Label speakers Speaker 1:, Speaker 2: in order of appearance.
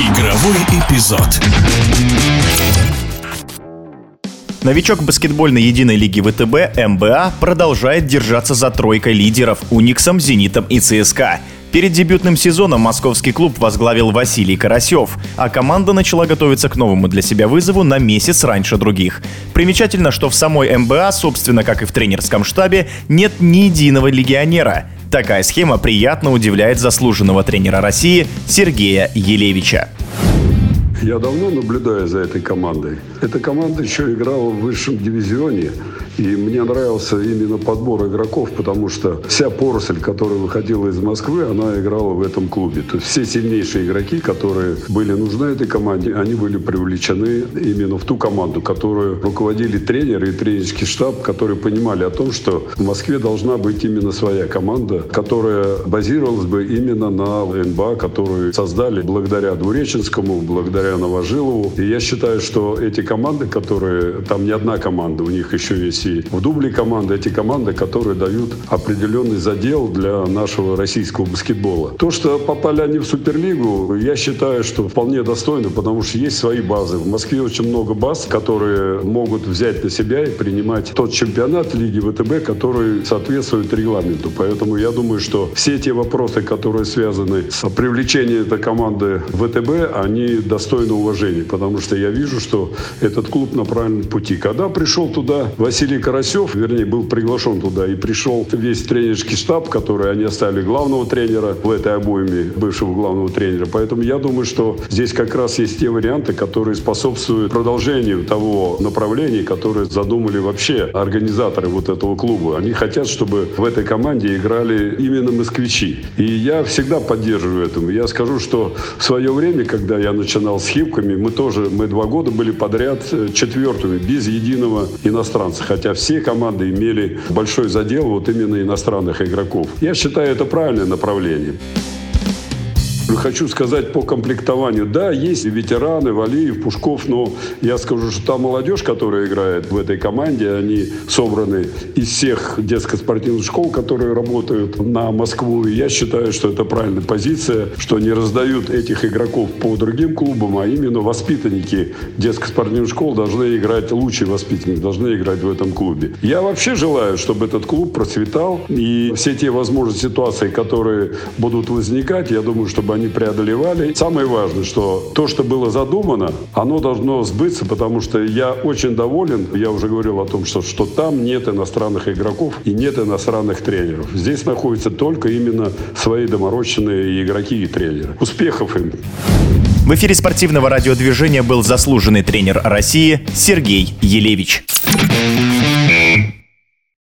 Speaker 1: Игровой эпизод.
Speaker 2: Новичок баскетбольной единой лиги ВТБ МБА продолжает держаться за тройкой лидеров Униксом, Зенитом и ЦСКА. Перед дебютным сезоном московский клуб возглавил Василий Карасев, а команда начала готовиться к новому для себя вызову на месяц раньше других. Примечательно, что в самой МБА, собственно, как и в тренерском штабе, нет ни единого легионера. Такая схема приятно удивляет заслуженного тренера России Сергея Елевича.
Speaker 3: Я давно наблюдаю за этой командой. Эта команда еще играла в высшем дивизионе. И мне нравился именно подбор игроков, потому что вся поросль, которая выходила из Москвы, она играла в этом клубе. То есть все сильнейшие игроки, которые были нужны этой команде, они были привлечены именно в ту команду, которую руководили тренеры и тренерский штаб, которые понимали о том, что в Москве должна быть именно своя команда, которая базировалась бы именно на НБА, которую создали благодаря Двуреченскому, благодаря Новожилову. И я считаю, что эти команды, которые... Там не одна команда, у них еще есть и в дубле команды. Эти команды, которые дают определенный задел для нашего российского баскетбола. То, что попали они в Суперлигу, я считаю, что вполне достойно, потому что есть свои базы. В Москве очень много баз, которые могут взять на себя и принимать тот чемпионат Лиги ВТБ, который соответствует регламенту. Поэтому я думаю, что все те вопросы, которые связаны с привлечением этой команды ВТБ, они достойны уважения, потому что я вижу, что этот клуб на правильном пути. Когда пришел туда Василий Карасев, вернее, был приглашен туда и пришел весь тренерский штаб, который они оставили главного тренера в этой обойме, бывшего главного тренера. Поэтому я думаю, что здесь как раз есть те варианты, которые способствуют продолжению того направления, которое задумали вообще организаторы вот этого клуба. Они хотят, чтобы в этой команде играли именно москвичи. И я всегда поддерживаю этому. Я скажу, что в свое время, когда я начинал с Хивками, мы тоже, мы два года были подряд э, четвертыми, без единого иностранца. Хотя все команды имели большой задел вот именно иностранных игроков. Я считаю, это правильное направление. Хочу сказать по комплектованию. Да, есть ветераны, Валиев, Пушков, но я скажу, что та молодежь, которая играет в этой команде, они собраны из всех детско-спортивных школ, которые работают на Москву. И я считаю, что это правильная позиция, что не раздают этих игроков по другим клубам, а именно воспитанники детско-спортивных школ должны играть, лучшие воспитанники должны играть в этом клубе. Я вообще желаю, чтобы этот клуб процветал, и все те возможные ситуации, которые будут возникать, я думаю, чтобы они преодолевали. Самое важное, что то, что было задумано, оно должно сбыться, потому что я очень доволен, я уже говорил о том, что, что там нет иностранных игроков и нет иностранных тренеров. Здесь находятся только именно свои доморощенные игроки и тренеры. Успехов им!
Speaker 2: В эфире спортивного радиодвижения был заслуженный тренер России Сергей Елевич.